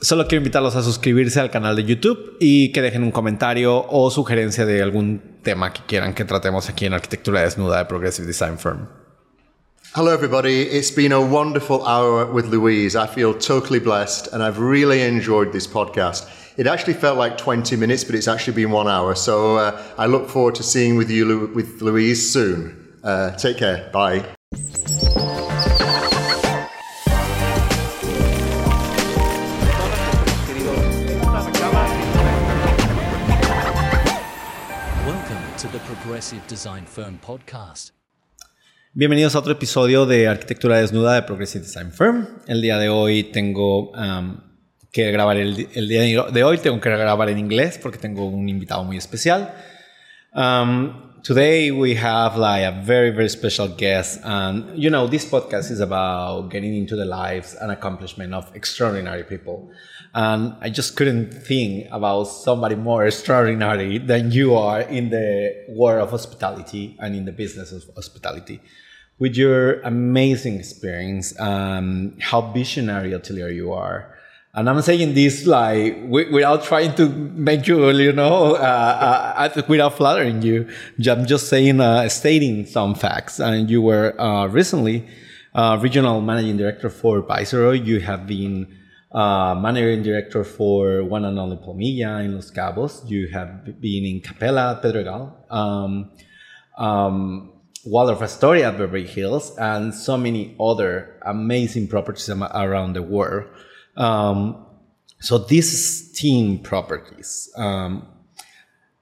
Solo quiero invitarlos a suscribirse al canal de YouTube y que dejen un comentario o sugerencia de algún tema que quieran que tratemos aquí en Arquitectura Desnuda de Progressive Design Firm. Hello, everybody. It's been a wonderful hour with Louise. I feel totally blessed and I've really enjoyed this podcast. It actually felt like 20 minutes, but it's actually been one hour. So uh, I look forward to seeing with you with Louise soon. Uh, take care. Bye. Progressive Design Firm podcast. Bienvenidos a otro episodio de Arquitectura Desnuda de Progressive Design Firm. El día de hoy tengo um, que grabar, el, el, día de hoy tengo que grabar en inglés porque tengo un invitado muy especial. Um, today we have like a very, very special guest. And, you know, this podcast is about getting into the lives and accomplishment of extraordinary people. And I just couldn't think about somebody more extraordinary than you are in the world of hospitality and in the business of hospitality with your amazing experience, um, how visionary hotelier you are. And I'm saying this like without trying to make you, you know, uh, uh, without flattering you. I'm just saying, uh, stating some facts. And you were uh, recently uh, regional managing director for Viceroy. You have been uh, managing director for One and Only Palmilla in Los Cabos. You have been in Capella, Pedregal. Um, um, Waldorf Astoria at Beverly Hills, and so many other amazing properties around the world. Um, so these team properties um,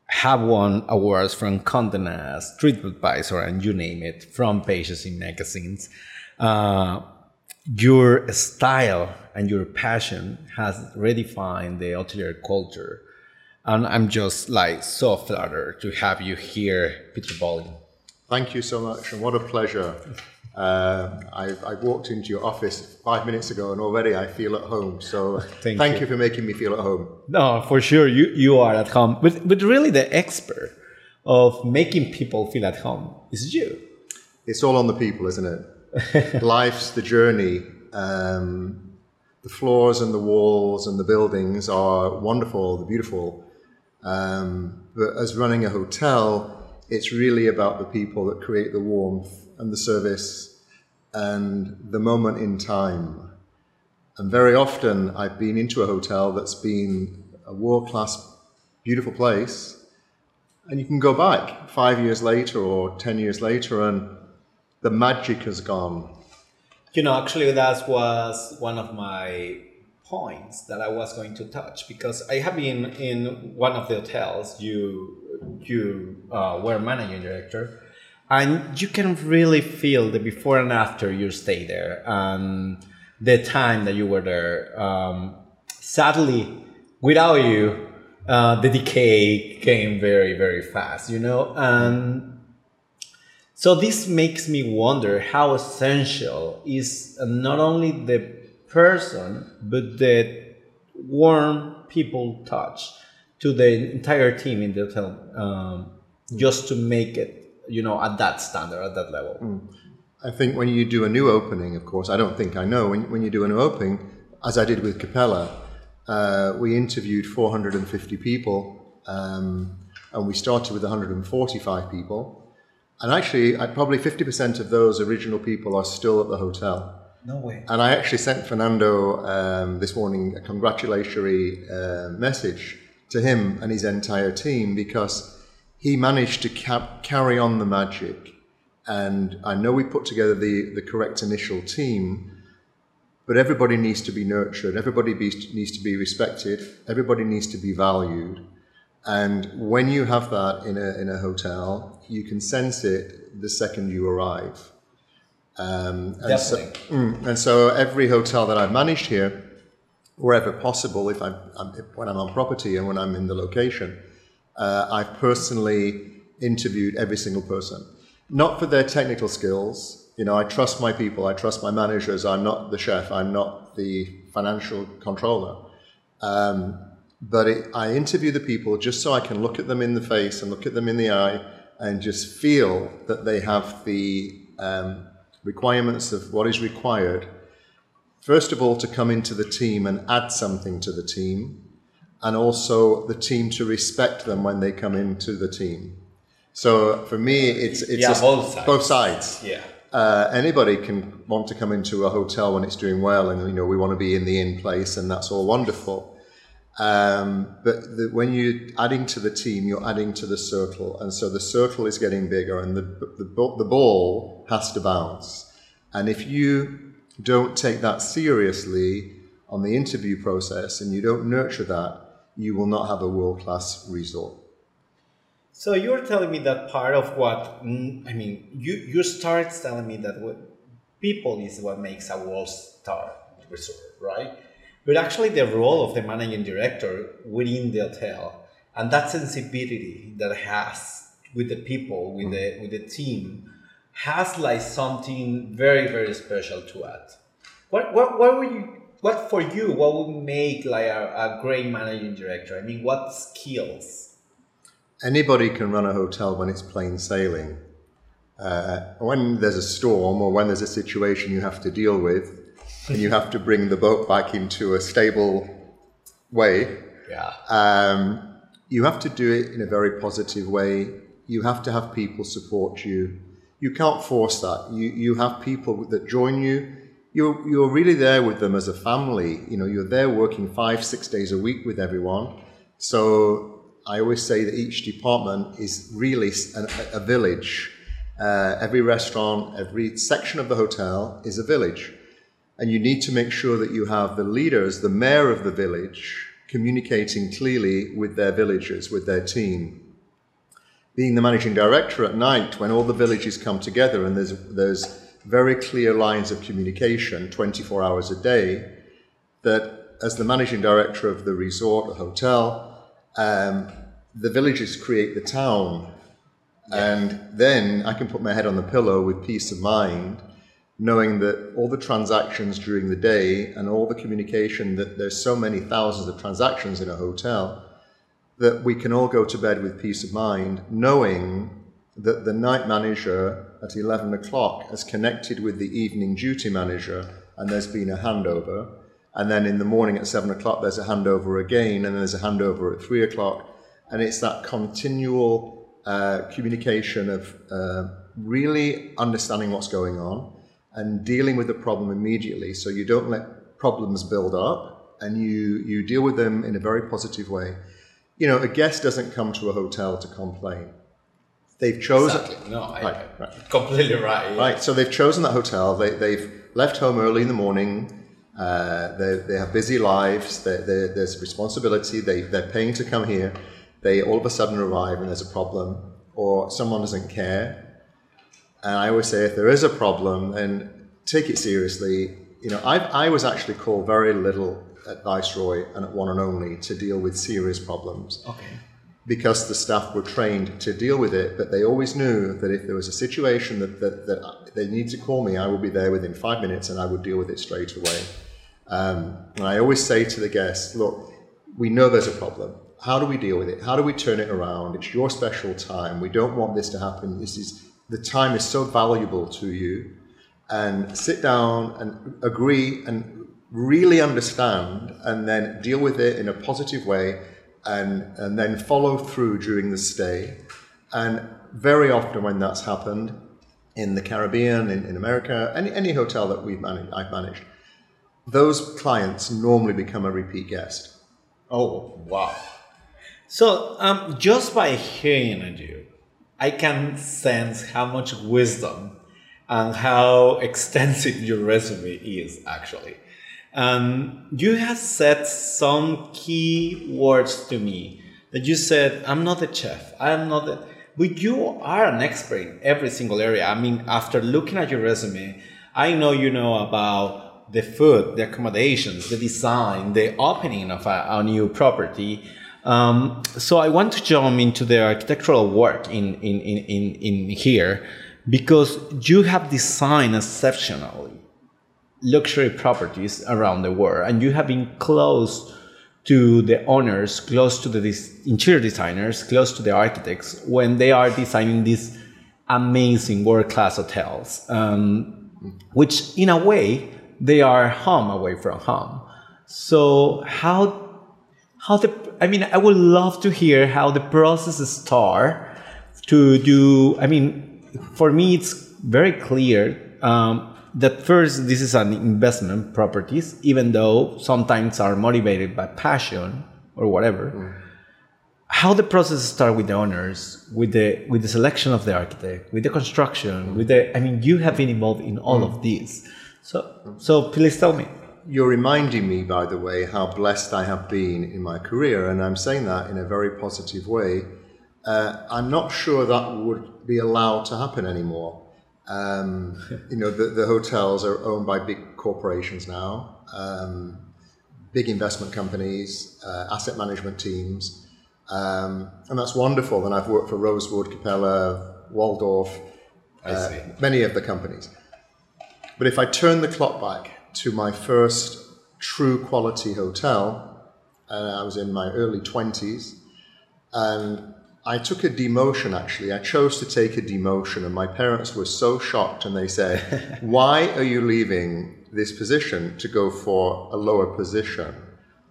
have won awards from Condé Nast, TripAdvisor, and you name it, from pages in magazines. Uh, your style and your passion has redefined the hotelier culture. And I'm just like so flattered to have you here, Peter Bowling. Thank you so much, and what a pleasure. Uh, I, I, walked into your office five minutes ago, and already I feel at home. So thank, thank you. you. for making me feel at home. No, for sure, you you are at home. But but really, the expert of making people feel at home is you. It's all on the people, isn't it? Life's the journey. Um, the floors and the walls and the buildings are wonderful, they're beautiful. Um, but as running a hotel, it's really about the people that create the warmth and the service and the moment in time. And very often I've been into a hotel that's been a world class, beautiful place, and you can go back five years later or 10 years later and the magic has gone. You know, actually, that was one of my points that I was going to touch because I have been in one of the hotels you you uh, were managing director, and you can really feel the before and after you stay there and the time that you were there. Um, sadly, without you, uh, the decay came very very fast, you know, and. So this makes me wonder how essential is not only the person but the warm people touch to the entire team in the hotel um, just to make it you know at that standard at that level mm. i think when you do a new opening of course i don't think i know when, when you do a new opening as i did with capella uh, we interviewed 450 people um, and we started with 145 people and actually probably 50% of those original people are still at the hotel no way. And I actually sent Fernando um, this morning a congratulatory uh, message to him and his entire team because he managed to cap- carry on the magic. And I know we put together the, the correct initial team, but everybody needs to be nurtured, everybody be, needs to be respected, everybody needs to be valued. And when you have that in a, in a hotel, you can sense it the second you arrive. Um, and, so, mm, and so every hotel that I've managed here, wherever possible, if I'm, I'm, when I'm on property and when I'm in the location, uh, I've personally interviewed every single person, not for their technical skills. You know, I trust my people, I trust my managers. I'm not the chef, I'm not the financial controller. Um, but it, I interview the people just so I can look at them in the face and look at them in the eye and just feel that they have the um, requirements of what is required first of all, to come into the team and add something to the team, and also the team to respect them when they come into the team. So for me, it's it's Yeah, just both sides. both sides. Yeah. Uh, anybody can want to come into a hotel when it's doing well, and you know we want to be in the in place, and that's all wonderful. Um, but the, when you're adding to the team, you're adding to the circle, and so the circle is getting bigger, and the the, the ball has to bounce. And if you don't take that seriously on the interview process, and you don't nurture that, you will not have a world class resort. So you're telling me that part of what mm, I mean, you you start telling me that what people is what makes a world star resort, right? But actually, the role of the managing director within the hotel and that sensibility that it has with the people, with the with the team, has like something very very special to add. What what what would you what for you? What would make like a, a great managing director? I mean, what skills? Anybody can run a hotel when it's plain sailing. Uh, when there's a storm or when there's a situation you have to deal with, and you have to bring the boat back into a stable way, Yeah. um, you have to do it in a very positive way. You have to have people support you. You can't force that. You, you have people that join you. You're, you're really there with them as a family. You know, you're there working five, six days a week with everyone. So I always say that each department is really a, a village. Uh, every restaurant, every section of the hotel is a village. And you need to make sure that you have the leaders, the mayor of the village, communicating clearly with their villagers, with their team. Being the managing director at night, when all the villages come together and there's, there's very clear lines of communication 24 hours a day, that as the managing director of the resort the hotel, um, the villages create the town. And then I can put my head on the pillow with peace of mind, knowing that all the transactions during the day and all the communication, that there's so many thousands of transactions in a hotel, that we can all go to bed with peace of mind, knowing that the night manager at 11 o'clock has connected with the evening duty manager and there's been a handover. And then in the morning at 7 o'clock, there's a handover again, and there's a handover at 3 o'clock. And it's that continual uh, communication of uh, really understanding what's going on and dealing with the problem immediately so you don't let problems build up and you, you deal with them in a very positive way. You know, a guest doesn't come to a hotel to complain. They've chosen. Exactly. No, I, Right, completely right. Right, so they've chosen that hotel. They, they've left home early in the morning. Uh, they, they have busy lives. They, they, there's responsibility. They, they're paying to come here. They all of a sudden arrive and there's a problem, or someone doesn't care. And I always say, if there is a problem, then take it seriously. You know, I, I was actually called very little at Viceroy and at One and Only to deal with serious problems Okay. because the staff were trained to deal with it, but they always knew that if there was a situation that, that, that they need to call me, I would be there within five minutes and I would deal with it straight away. Um, and I always say to the guests, look, we know there's a problem. How do we deal with it? How do we turn it around? It's your special time. We don't want this to happen. This is the time is so valuable to you. And sit down and agree and really understand and then deal with it in a positive way and, and then follow through during the stay. And very often when that's happened in the Caribbean, in, in America, any, any hotel that we've managed, I've managed, those clients normally become a repeat guest. Oh wow. So um, just by hearing you, I can sense how much wisdom and how extensive your resume is actually. Um, you have said some key words to me that you said, I'm not a chef. I'm not a, but you are an expert in every single area. I mean, after looking at your resume, I know you know about the food, the accommodations, the design, the opening of a, a new property. Um, so I want to jump into the architectural work in, in, in, in, here because you have designed exceptionally luxury properties around the world and you have been close to the owners close to the interior designers close to the architects when they are designing these amazing world-class hotels um, which in a way they are home away from home. So how how the I mean I would love to hear how the process start to do. I mean, for me it's very clear um, that first this is an investment properties, even though sometimes are motivated by passion or whatever. Mm. How the process start with the owners, with the with the selection of the architect, with the construction, mm. with the I mean you have been involved in all mm. of this. So so please tell me. You're reminding me, by the way, how blessed I have been in my career, and I'm saying that in a very positive way. Uh, I'm not sure that would be allowed to happen anymore. Um, you know, the, the, hotels are owned by big corporations now, um, big investment companies, uh, asset management teams, um, and that's wonderful. And I've worked for Rosewood, Capella, Waldorf, uh, many of the companies. But if I turn the clock back to my first true quality hotel. And I was in my early 20s. And I took a demotion actually. I chose to take a demotion, and my parents were so shocked and they said, Why are you leaving this position to go for a lower position?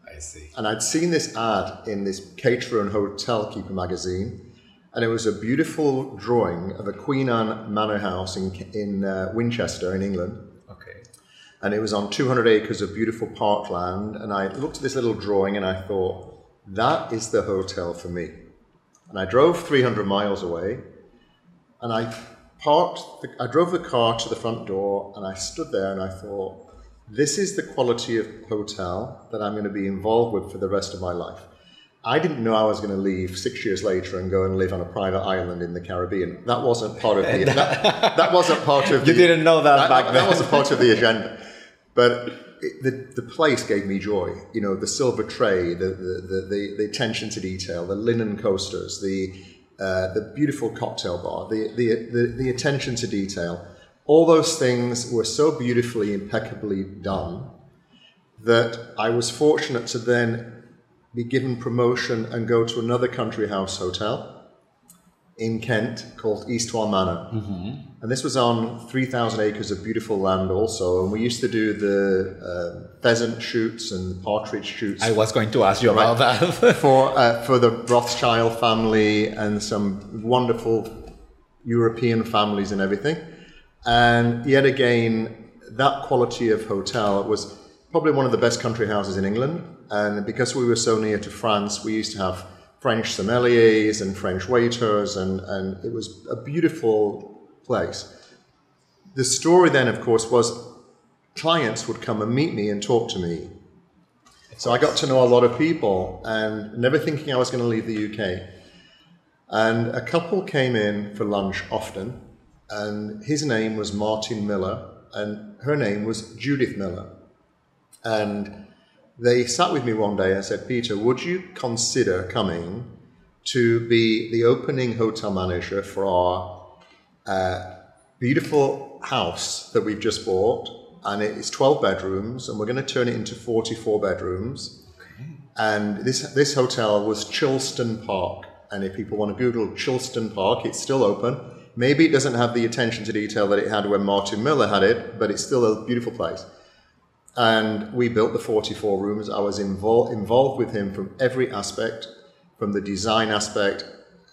I see. And I'd seen this ad in this caterer and hotel keeper magazine, and it was a beautiful drawing of a Queen Anne manor house in, in uh, Winchester, in England and it was on 200 acres of beautiful parkland. And I looked at this little drawing and I thought, that is the hotel for me. And I drove 300 miles away and I parked, the, I drove the car to the front door and I stood there and I thought, this is the quality of hotel that I'm going to be involved with for the rest of my life. I didn't know I was going to leave six years later and go and live on a private island in the Caribbean. That wasn't part of the. that, that wasn't part of. You the, didn't know that, that back then. That wasn't part of the agenda. But it, the, the place gave me joy. You know, the silver tray, the, the, the, the attention to detail, the linen coasters, the, uh, the beautiful cocktail bar, the, the, the, the attention to detail. All those things were so beautifully, impeccably done that I was fortunate to then be given promotion and go to another country house hotel in Kent called Eastwell Manor. Mm-hmm. And this was on 3,000 acres of beautiful land also. And we used to do the uh, pheasant shoots and partridge shoots. I was going to ask you about right, that. for, uh, for the Rothschild family and some wonderful European families and everything. And yet again, that quality of hotel was probably one of the best country houses in England. And because we were so near to France, we used to have French sommeliers and French waiters, and, and it was a beautiful place. The story then, of course, was clients would come and meet me and talk to me. So I got to know a lot of people and never thinking I was going to leave the UK. And a couple came in for lunch often, and his name was Martin Miller, and her name was Judith Miller. And they sat with me one day and said, Peter, would you consider coming to be the opening hotel manager for our uh, beautiful house that we've just bought? And it's 12 bedrooms, and we're going to turn it into 44 bedrooms. Okay. And this, this hotel was Chilston Park. And if people want to Google Chilston Park, it's still open. Maybe it doesn't have the attention to detail that it had when Martin Miller had it, but it's still a beautiful place. And we built the 44 rooms. I was involved involved with him from every aspect, from the design aspect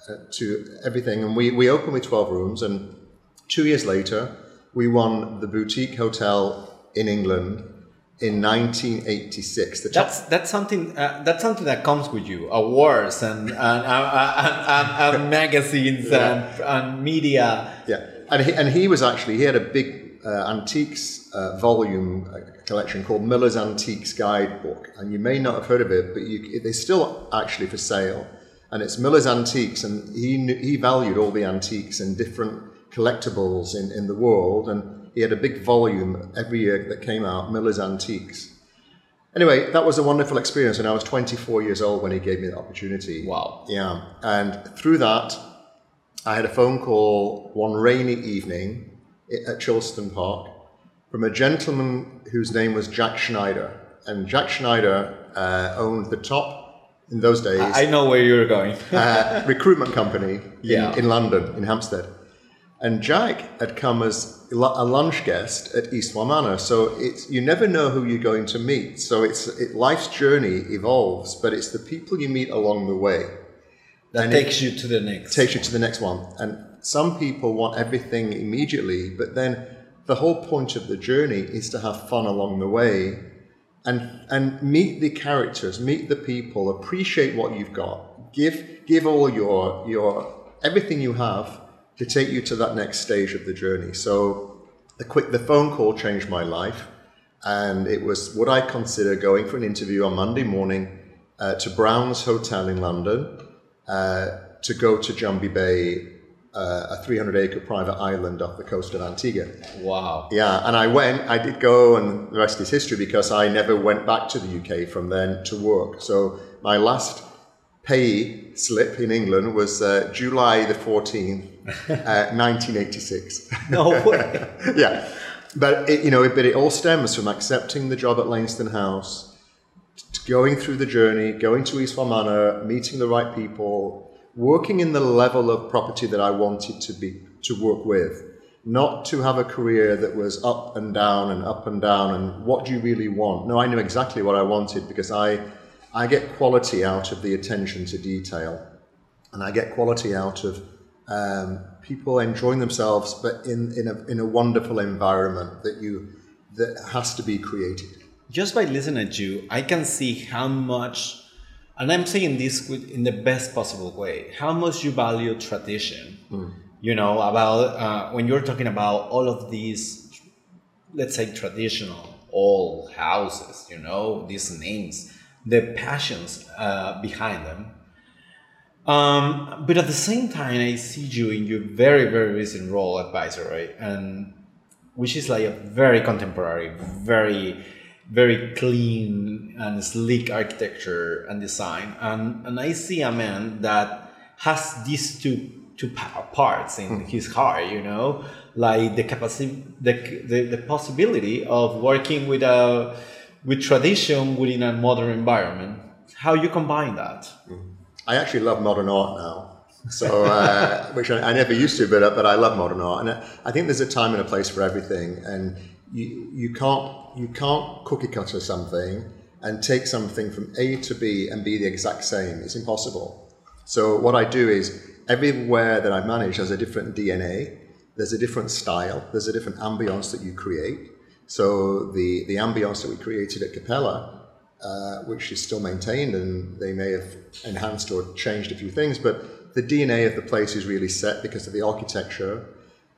uh, to everything. And we, we opened with 12 rooms. And two years later, we won the boutique hotel in England in 1986. that's that's something uh, that's something that comes with you awards and and, and, and, and magazines yeah. and, and media. Yeah, and he, and he was actually he had a big uh, antiques uh, volume uh, collection called Miller's Antiques Guidebook, and you may not have heard of it, but you, they're still actually for sale. And it's Miller's Antiques, and he he valued all the antiques and different collectibles in, in the world, and he had a big volume every year that came out, Miller's Antiques. Anyway, that was a wonderful experience, and I was 24 years old when he gave me the opportunity. Wow. Yeah, and through that, I had a phone call one rainy evening at Chilston Park from a gentleman whose name was Jack Schneider. And Jack Schneider uh, owned the top, in those days. I know where you're going. uh, recruitment company in, yeah. in London, in Hampstead. And Jack had come as a lunch guest at Eastwell Manor, so it's you never know who you're going to meet. So it's it, life's journey evolves, but it's the people you meet along the way that and takes you to the next. Takes you to the next one. And some people want everything immediately, but then the whole point of the journey is to have fun along the way and and meet the characters, meet the people, appreciate what you've got. Give give all your your everything you have to take you to that next stage of the journey. So the quick the phone call changed my life and it was what I consider going for an interview on Monday morning uh, to Brown's Hotel in London uh, to go to Jumby Bay uh, a 300 acre private island off the coast of Antigua. Wow. Yeah, and I went, I did go, and the rest is history because I never went back to the UK from then to work. So my last pay slip in England was uh, July the 14th, uh, 1986. No way. yeah. But it, you know, but it all stems from accepting the job at Lainston House, going through the journey, going to Eastwell Manor, meeting the right people, working in the level of property that I wanted to be to work with, not to have a career that was up and down and up and down and what do you really want? No, I knew exactly what I wanted because I I get quality out of the attention to detail, and I get quality out of um, people enjoying themselves, but in in a in a wonderful environment that you that has to be created. Just by listening to you, I can see how much and I'm saying this in the best possible way. How much you value tradition? Mm. You know about uh, when you're talking about all of these, let's say traditional old houses. You know these names, the passions uh, behind them. Um, but at the same time, I see you in your very very recent role advisor, right? And which is like a very contemporary, very very clean and sleek architecture and design. And, and I see a man that has these two two parts in mm. his heart, you know, like the capacity, the, the, the possibility of working with a with tradition within a modern environment. How you combine that? Mm. I actually love modern art now. So, uh, which I, I, never used to, but but I love modern art, and I think there's a time and a place for everything. And you, you can't you can't cookie cutter something and take something from A to B and be the exact same. It's impossible. So what I do is everywhere that I manage has a different DNA. There's a different style. There's a different ambience that you create. So the the ambience that we created at Capella, uh, which is still maintained, and they may have enhanced or changed a few things, but the DNA of the place is really set because of the architecture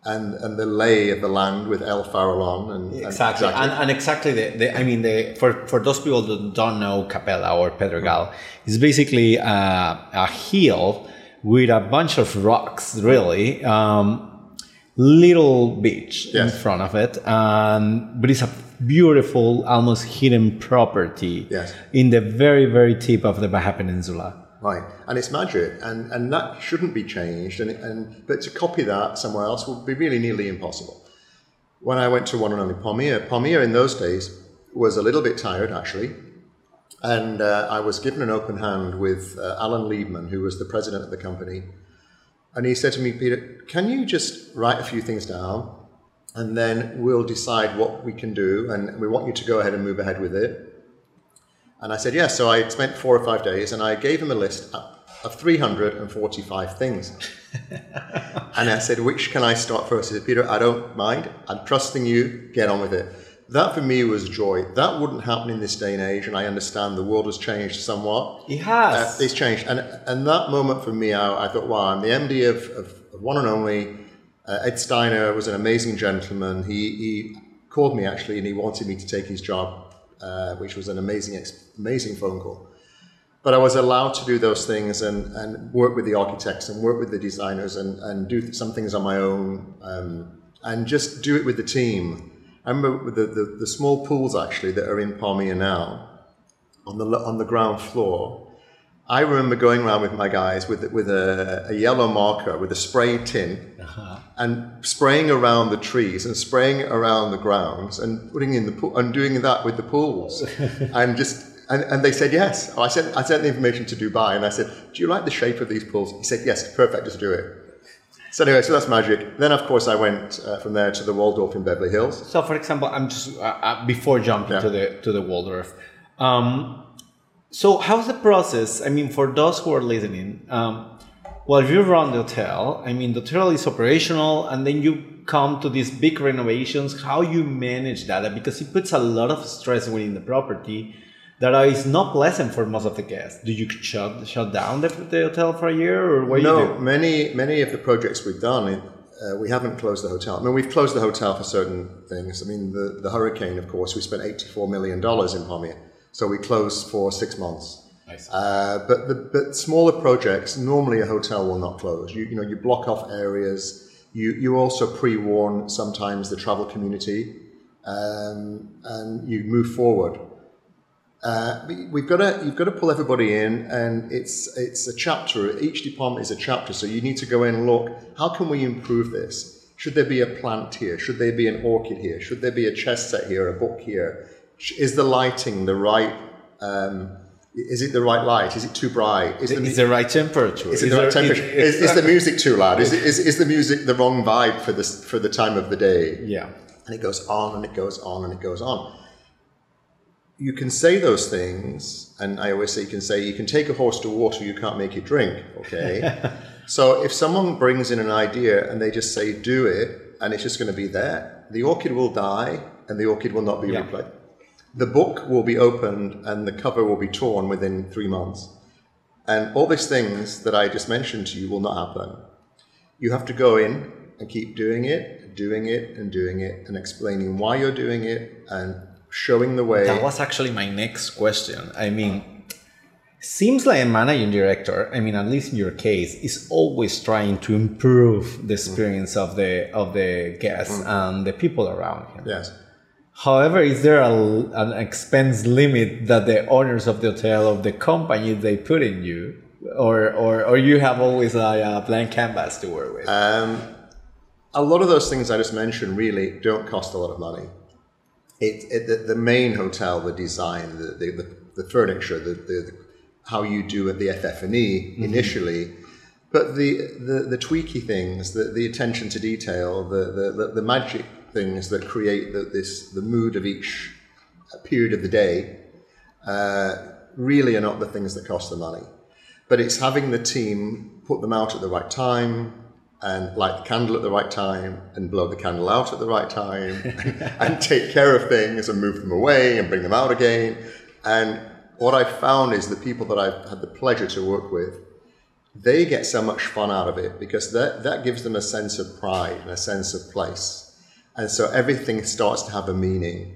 and and the lay of the land with El Farallon and exactly and, and, and exactly the, the, I mean the for for those people that don't know Capella or Pedregal it's basically a, a hill with a bunch of rocks really um, little beach yes. in front of it um, but it's a beautiful almost hidden property yes. in the very very tip of the Baja Peninsula Right, and it's magic, and, and that shouldn't be changed. And, and but to copy that somewhere else would be really nearly impossible. When I went to one and only Palmilla, Palmilla in those days was a little bit tired actually, and uh, I was given an open hand with uh, Alan Leibman, who was the president of the company, and he said to me, Peter, can you just write a few things down, and then we'll decide what we can do, and we want you to go ahead and move ahead with it. And I said, yes. Yeah. So I spent four or five days and I gave him a list of 345 things. and I said, which can I start first? He said, Peter, I don't mind. I'm trusting you. Get on with it. That for me was joy. That wouldn't happen in this day and age. And I understand the world has changed somewhat. It has. Uh, it's changed. And, and that moment for me, I, I thought, wow, I'm the MD of, of, of one and only. Uh, Ed Steiner was an amazing gentleman. He, he called me actually and he wanted me to take his job uh, which was an amazing, amazing phone call. But I was allowed to do those things and, and work with the architects and work with the designers and, and do some things on my own um, and just do it with the team. I remember the, the, the small pools actually that are in Palmilla now on the, on the ground floor I remember going around with my guys with with a, a yellow marker with a spray tin uh-huh. and spraying around the trees and spraying around the grounds and putting in the pool and doing that with the pools and just and, and they said yes. I sent I sent the information to Dubai and I said, "Do you like the shape of these pools?" He said, "Yes, perfect. Just do it." So anyway, so that's magic. Then, of course, I went uh, from there to the Waldorf in Beverly Hills. So, for example, I'm just uh, uh, before jumping Yeah. to the to the Waldorf. Um, so, how's the process? I mean, for those who are listening, um, well, you run the hotel. I mean, the hotel is operational, and then you come to these big renovations. How you manage that? Because it puts a lot of stress within the property. That is not pleasant for most of the guests. Do you shut shut down the, the hotel for a year, or what do you No, do? many many of the projects we've done, uh, we haven't closed the hotel. I mean, we've closed the hotel for certain things. I mean, the, the hurricane, of course, we spent $84 million in Palmilla. So we closed for six months. Uh, but the but smaller projects, normally a hotel will not close. You, you know, you block off areas. You, you also pre-warn sometimes the travel community um, and you move forward. Uh, we- we've got to you've got to pull everybody in, and it's it's a chapter. Each department is a chapter, so you need to go in and look. How can we improve this? Should there be a plant here? Should there be an orchid here? Should there be a chess set here? A book here? Is the lighting the right? Um, is it the right light? Is it too bright? Is the, Is the right temperature? is it the right temperature? Is, is the music too loud? Is, is, is the music the wrong vibe for this for the time of the day? yeah. and it goes on and it goes on and it goes on. You can say those things, and I always say you can say you can take a horse to water, you can't make it drink. Okay, so if someone brings in an idea and they just say do it, and it's just going to be there, the orchid will die and the orchid will not be Yeah. replaced. The book will be opened and the cover will be torn within three months, and all these things that I just mentioned to you will not happen. You have to go in and keep doing it, doing it, and doing it, and explaining why you're doing it, and showing the way. That was actually my next question. I mean, seems like a managing director, I mean, at least in your case, is always trying to improve the experience of the of the guests mm. and the people around him. yes. However, is there a, an expense limit that the owners of the hotel of the company they put in you, or or, or you have always a, a blank canvas to work with? Um, a lot of those things I just mentioned really don't cost a lot of money. It, it the, the main hotel, the design, the the, the, furniture, the, the, how you do it, the FF&E initially, but the, the the tweaky things, the, the attention to detail, the, the, the magic things that create the, this the mood of each period of the day, uh, really are not the things that cost the money. But it's having the team put them out at the right time and light the candle at the right time and blow the candle out at the right time and take care of things and move them away and bring them out again. And what I've found is the people that I've had the pleasure to work with, they get so much fun out of it because that, that gives them a sense of pride and a sense of place. And so everything starts to have a meaning.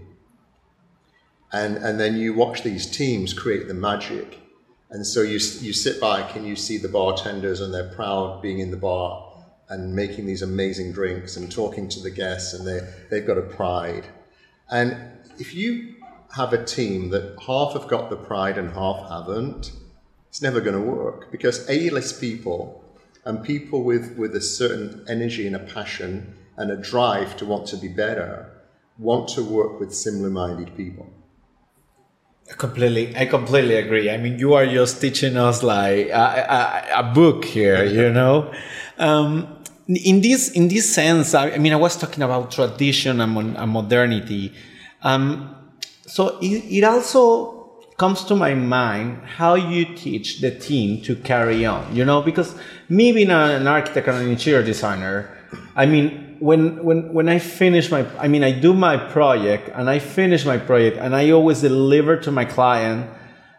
And and then you watch these teams create the magic. And so you you sit back and you see the bartenders and they're proud being in the bar and making these amazing drinks and talking to the guests and they they've got a pride. And if you have a team that half have got the pride and half haven't it's never going to work because A-list people and people with with a certain energy and a passion and a drive to want to be better want to work with similar minded people Completely, I completely agree. I mean, you are just teaching us like a, a, a book here, you know. Um, in this in this sense, I, I mean, I was talking about tradition and, mon- and modernity. Um, so it, it also comes to my mind how you teach the team to carry on, you know, because me being an architect and an interior designer, I mean, when when when I finish my, I mean, I do my project and I finish my project and I always deliver to my client.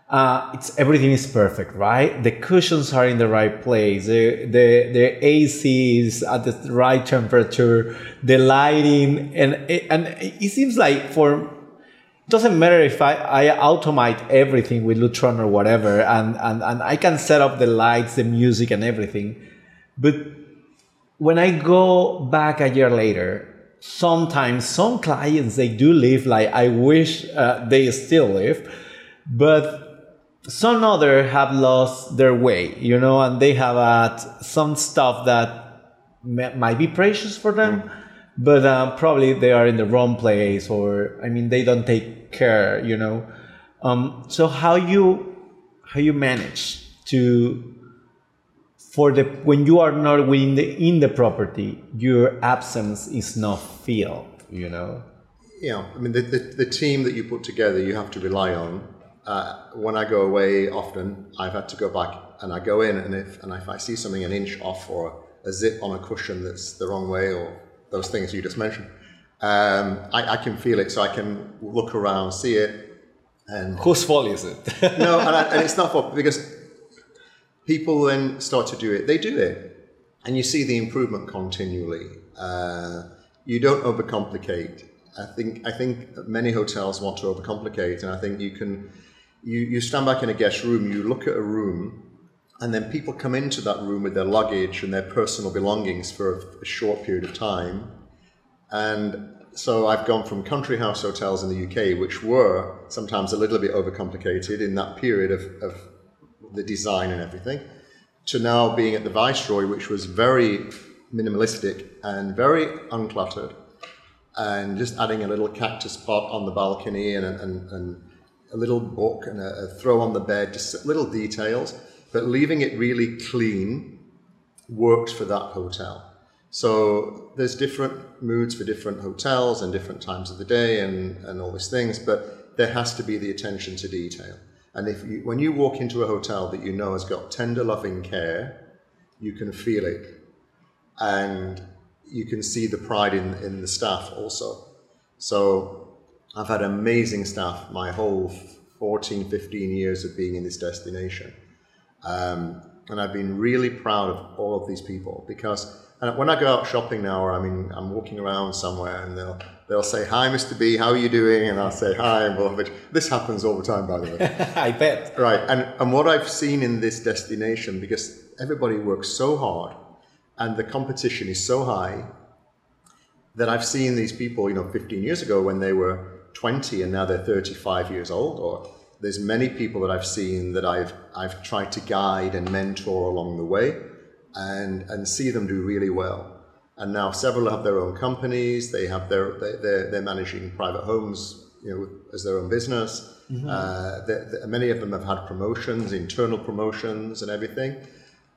Uh, it's everything is perfect, right? The cushions are in the right place. The the the AC is at the right temperature. The lighting and and it seems like for doesn't matter if I, I automate everything with Lutron or whatever, and, and, and I can set up the lights, the music, and everything. But when I go back a year later, sometimes some clients they do live like I wish uh, they still live, but some other have lost their way, you know, and they have had some stuff that might be precious for them, but uh, probably they are in the wrong place, or I mean, they don't take care, you know. Um, so how you how you manage to for the when you are not within the in the property, your absence is not feel. You know. Yeah, I mean the, the, the team that you put together, you have to rely on. Uh, when I go away, often I've had to go back and I go in, and if and if I see something an inch off or a zip on a cushion that's the wrong way, or those things you just mentioned, um, I, I can feel it. So I can look around, see it, and Whose fault is it? no, and, I, and it's not for because people then start to do it. They do it, and you see the improvement continually. Uh, you don't overcomplicate. I think I think many hotels want to overcomplicate, and I think you can. You, you stand back in a guest room, you look at a room, and then people come into that room with their luggage and their personal belongings for a, a short period of time. And so I've gone from country house hotels in the UK, which were sometimes a little bit overcomplicated in that period of, of the design and everything, to now being at the Viceroy, which was very minimalistic and very uncluttered, and just adding a little cactus pot on the balcony and, and, and a little book and a, a throw on the bed, just little details, but leaving it really clean worked for that hotel. So there's different moods for different hotels and different times of the day and, and all these things, but there has to be the attention to detail. And if you, when you walk into a hotel that you know has got tender, loving care, you can feel it, and you can see the pride in, in the staff also. So I've had amazing staff my whole 14, 15 years of being in this destination. Um, and I've been really proud of all of these people because and when I go out shopping now, or I mean, I'm walking around somewhere, and they'll they'll say, "Hi, Mr. B, how are you doing?" And I'll say, "Hi, I'm Wolfovich." This happens all the time, by the way. I bet. right, and and what I've seen in this destination, because everybody works so hard, and the competition is so high, that I've seen these people, you know, 15 years ago when they were 20, and now they're 35 years old, or there's many people that I've seen that I've I've tried to guide and mentor along the way and, and see them do really well. And now several have their own companies. They have their they, they're, they're managing private homes, you know, as their own business. Uh, they they- many of them have had promotions, internal promotions, and everything.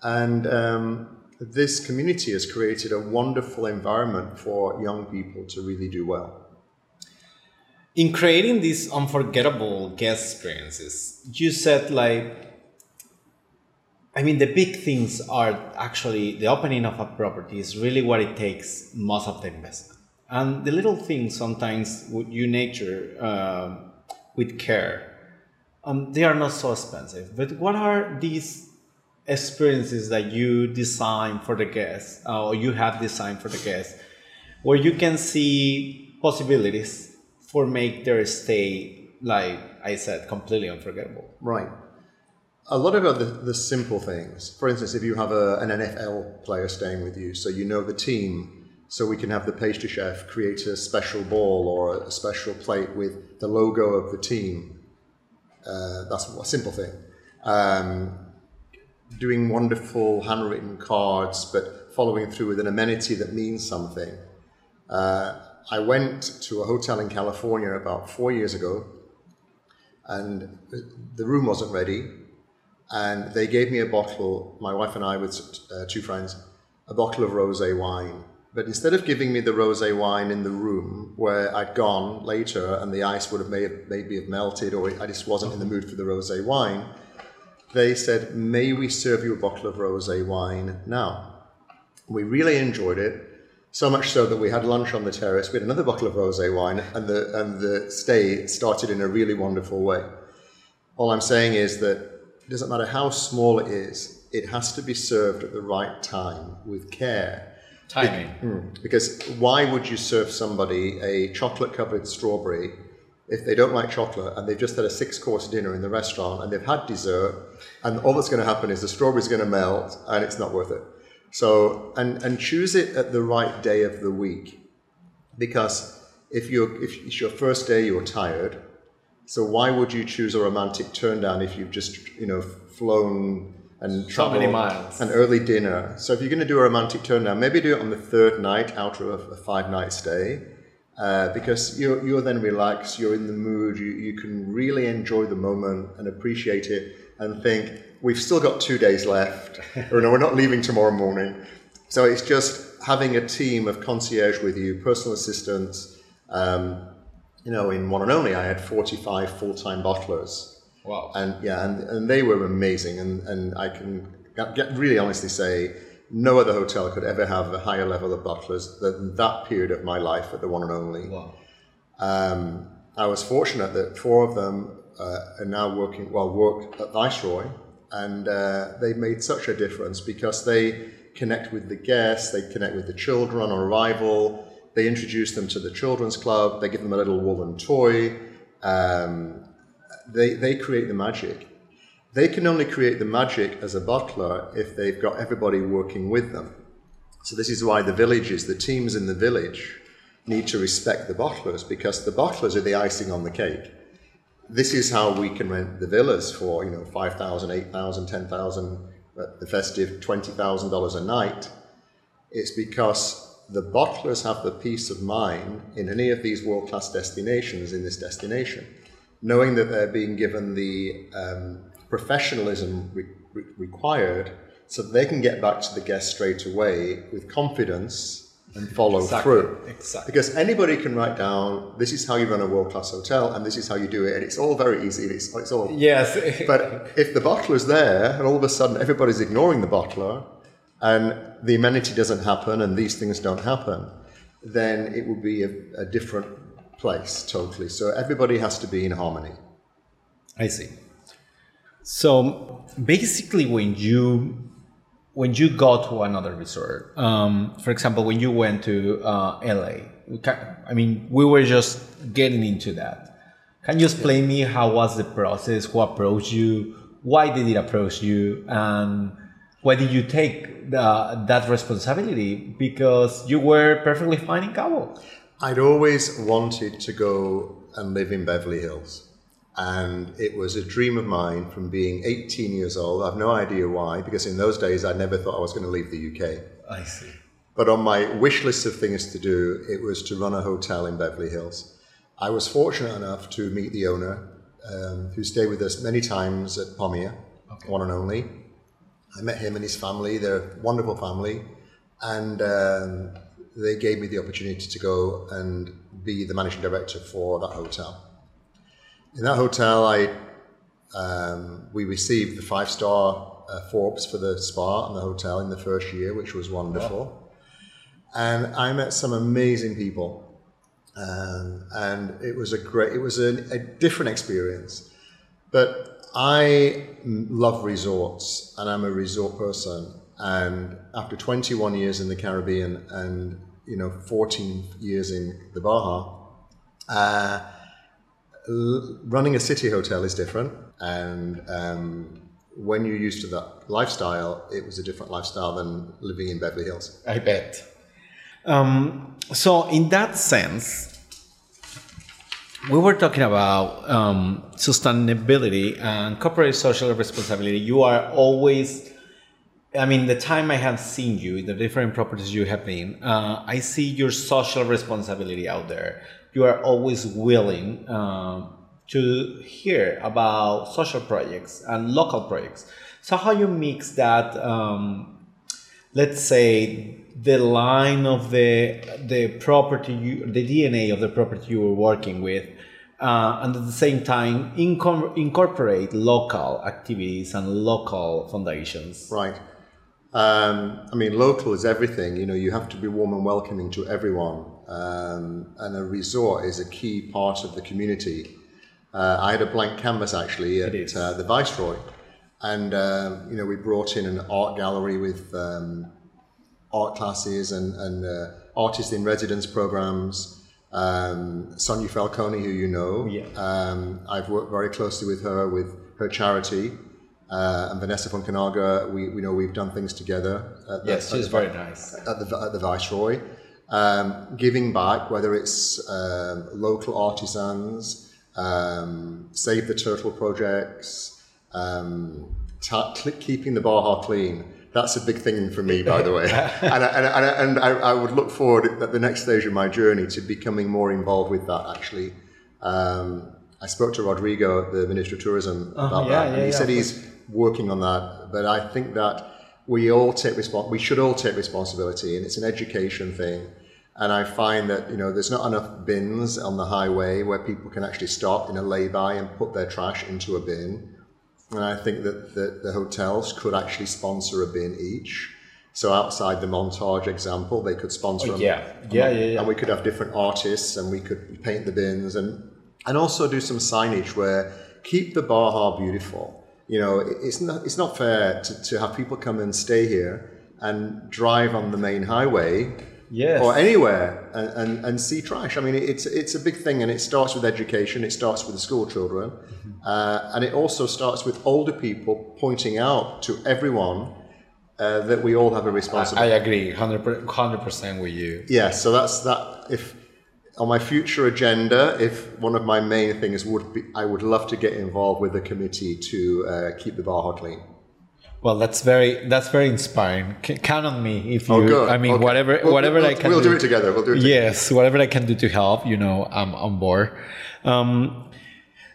And um, this community has created a wonderful environment for young people to really do well. In creating these unforgettable guest experiences, you said like I mean, the big things are actually the opening of a property is really what it takes most of the investment. And the little things sometimes you nature um, with care, um, they are not so expensive. But what are these experiences that you design for the guests uh, or you have designed for the guests where you can see possibilities for make their stay, like I said, completely unforgettable? Right. A lot of the, the simple things. For instance, if you have a, an NFL player staying with you, so you know the team, so we can have the pastry chef create a special ball or a special plate with the logo of the team. Uh, that's a simple thing. Um, doing wonderful handwritten cards, but following through with an amenity that means something. Uh, I went to a hotel in California about four years ago, and the room wasn't ready. And they gave me a bottle, my wife and I, with uh, two friends, a bottle of rosé wine. But instead of giving me the rosé wine in the room where I'd gone later and the ice would have may, maybe have melted or I just wasn't in the mood for the rosé wine, they said, May we serve you a bottle of rosé wine now? We really enjoyed it, so much so that we had lunch on the terrace. We had another bottle of rosé wine, and the, and the stay started in a really wonderful way. All I'm saying is that it doesn't matter how small it is, it has to be served at the right time with care. Timing. Mm, Because why would you serve somebody a chocolate covered strawberry if they don't like chocolate and they've just had a six course dinner in the restaurant and they've had dessert and all that's going to happen is the strawberry's going to melt and it's not worth it. So, and, and choose it at the right day of the week because if you're if it's your first day you're tired so why would you choose a romantic turn down if you've just you know flown and So many miles. an early dinner so if you're going to do a romantic turn down maybe do it on the third night out of a five night stay uh, because you're, you're then relaxed, you're in the mood, you, you can really enjoy the moment and appreciate it and think, we've still got two days left, or no, we're not leaving tomorrow morning. So it's just having a team of concierge with you, personal assistants. Um, you know, in one and only, I had 45 full time bottlers. Wow. And yeah, and, and they were amazing. And, and I can get, really honestly say, no other hotel could ever have a higher level of butlers than that period of my life at the one and only. Wow. Um, I was fortunate that four of them uh, are now working, well, work at Viceroy, and uh, they made such a difference because they connect with the guests, they connect with the children on arrival, they introduce them to the children's club, they give them a little woolen toy, um, they, they create the magic. They can only create the magic as a butler if they've got everybody working with them. So this is why the villages, the teams in the village, need to respect the bottlers because the bottlers are the icing on the cake. This is how we can rent the villas for, you know, 5,000, 8,000, 10,000, the festive $20,000 a night. It's because the bottlers have the peace of mind in any of these world-class destinations in this destination, knowing that they're being given the um, professionalism re- re- required so that they can get back to the guest straight away with confidence and follow Exactly, through. exactly. Because anybody can write down, this is how you run a world class hotel and this is how you do it. And it's all very easy. It's, it's all. Yes. But if the bottler's there and all of a sudden everybody's ignoring the bottler and the amenity doesn't happen and these things don't happen, then it would be a, a different place totally. So everybody has to be in harmony. I see. So basically, when you when you go to another resort, um, for example, when you went to uh, LA, I mean, we were just getting into that. Can you explain me how was the process? Who approached you? Why did it approach you? And why did you take the, that responsibility? Because you were perfectly fine in Cabo. I'd always wanted to go and live in Beverly Hills. And it was a dream of mine from being 18 years old. I've no idea why, because in those days I never thought I was going to leave the UK. I see. But on my wish list of things to do, it was to run a hotel in Beverly Hills. I was fortunate enough to meet the owner, um, who stayed with us many times at Palmilla, one and only. I met him and his family. They're a wonderful family. And um, they gave me the opportunity to go and be the managing director for that hotel. In that hotel, I um, we received the five star uh, Forbes for the spa and the hotel in the first year, which was wonderful. And I met some amazing people, um, and it was a great, it was a, a different experience. But I love resorts, and I'm a resort person. And after 21 years in the Caribbean and you know 14 years in the Baja. Uh, running a city hotel is different, and um, when you're used to that lifestyle, it was a different lifestyle than living in Beverly Hills. I bet. Um, so, in that sense, we were talking about um, sustainability and corporate social responsibility. You are always, I mean, the time I have seen you the different properties you have been, uh, I see your social responsibility out there. You are always willing um, to hear about social projects and local projects. So, how you mix that? Um, let's say the line of the the property you, the DNA of the property you were working with uh, and at the same time incorporate local activities and local foundations Right. Um, I mean, local is everything. You know, you have to be warm and welcoming to everyone. Um, and a resort is a key part of the community. Uh, I had a blank canvas actually at uh, the Viceroy. And, um, you know, we brought in an art gallery with um, art classes and, and uh, artist in residence programs. Um, Sonia Falcone, who you know, Yeah. um, I've worked very closely with her with her charity, uh, and Vanessa Foncanaga. We, we know we've done things together. At the, yes she's very nice at the, at the Viceroy, um, giving back, whether it's um, local artisans, um, Save the Turtle projects, um, ta- keeping the Baja clean. That's a big thing for me, by the way. and I, and, I, and I, I would look forward at the next stage of my journey to becoming more involved with that, actually. Um, I spoke to Rodrigo, the Minister of Tourism, Uh-huh, about yeah, that. yeah, and he yeah, said he's working on that. But I think that we all take respons- we should all take responsibility, and it's an education thing. And I find that you know there's not enough bins on the highway where people can actually stop in a lay-by and put their trash into a bin. And I think that the, the hotels could actually sponsor a bin each. So outside the Montage example, they could sponsor. Oh, yeah. a Yeah, yeah, yeah. And we could have different artists, and we could paint the bins, and and also do some signage where keep the Baja beautiful. You know, it- it's not it's not fair to, to have people come and stay here and drive on the main highway Yes. or anywhere and, and, and see trash. I mean, it's it's a big thing, and it starts with education. It starts with the school children, uh, and it also starts with older people pointing out to everyone uh, that we all have a responsibility. I agree, hundred percent with you. yeah, so that's that. If on my future agenda, if one of my main things would be, I would love to get involved with the committee to uh, keep the Baja clean. Well, that's very that's very inspiring. C- count on me if you. Oh, good. I mean, Okay. whatever We'll- whatever we'll, I can. We'll do it together. We'll do it. together. Yes, whatever I can do to help, you know, I'm on board. Um,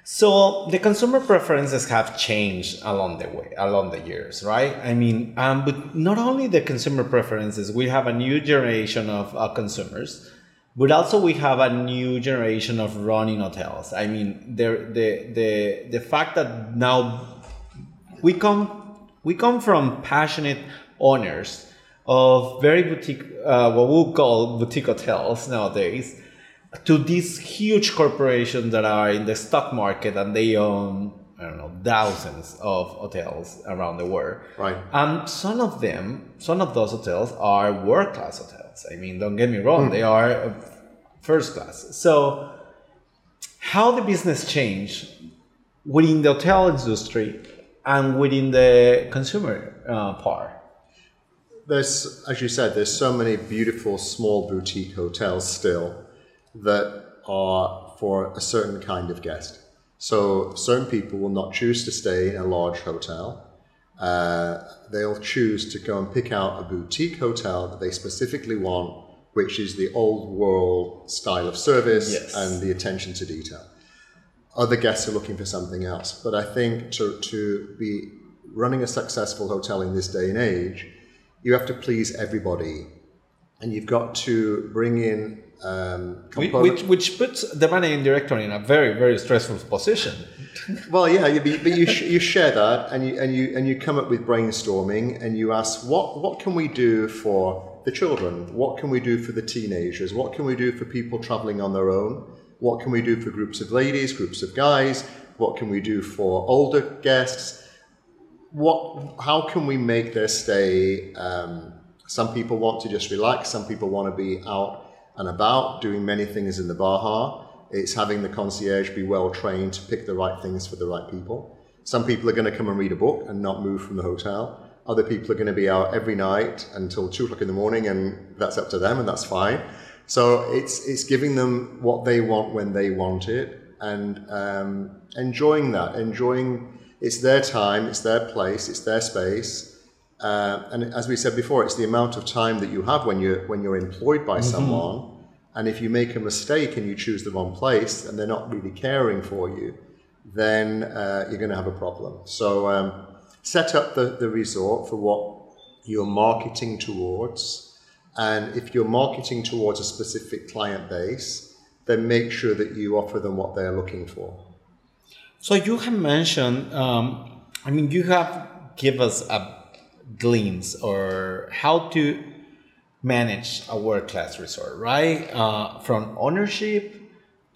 so the consumer preferences have changed along the way, along the years, right? I mean, um, but not only the consumer preferences, we have a new generation of uh, consumers, but also we have a new generation of running hotels. I mean, the the the the fact that now we come we come from passionate owners of very boutique uh, what we call boutique hotels nowadays to these huge corporations that are in the stock market and they own I don't know thousands of hotels around the world. Right. And some of them, some of those hotels are world class hotels. I mean, don't get me wrong, they are uh, first class. So, how the business changed within the hotel industry and within the consumer uh, part? There's, as you said, there's so many beautiful small boutique hotels still that are for a certain kind of guest. So certain people will not choose to stay in a large hotel. Uh, they'll choose to go and pick out a boutique hotel that they specifically want, which is the old world style of service Yes. and the attention to detail other guests are looking for something else. But I think to, to be running a successful hotel in this day and age, you have to please everybody. And you've got to bring in um, Which, which, puts the managing director in a very, very stressful position. Well, yeah, you, but you, sh- you share that, and you and you and you come up with brainstorming, and you ask what what can we do for the children? What can we do for the teenagers? What can we do for people traveling on their own? What can we do for groups of ladies, groups of guys? What can we do for older guests? What? How can we make their stay? Um, some people want to just relax. Some people want to be out and about, doing many things in the Baja. It's having the concierge be well trained to pick the right things for the right people. Some people are going to come and read a book and not move from the hotel. Other people are going to be out every night until two o'clock in the morning, and that's up to them, and that's fine. So it's it's giving them what they want when they want it, and um, enjoying that, enjoying it's their time, it's their place, it's their space, uh, and as we said before, it's the amount of time that you have when you're when you're employed by someone. And if you make a mistake and you choose the wrong place, and they're not really caring for you, then uh, you're going to have a problem. So um, set up the, the resort for what you're marketing towards. And if you're marketing towards a specific client base, then make sure that you offer them what they're looking for. So you have mentioned, um, I mean, you have give us a glimpse or how to manage a world class resort, right? Uh, from ownership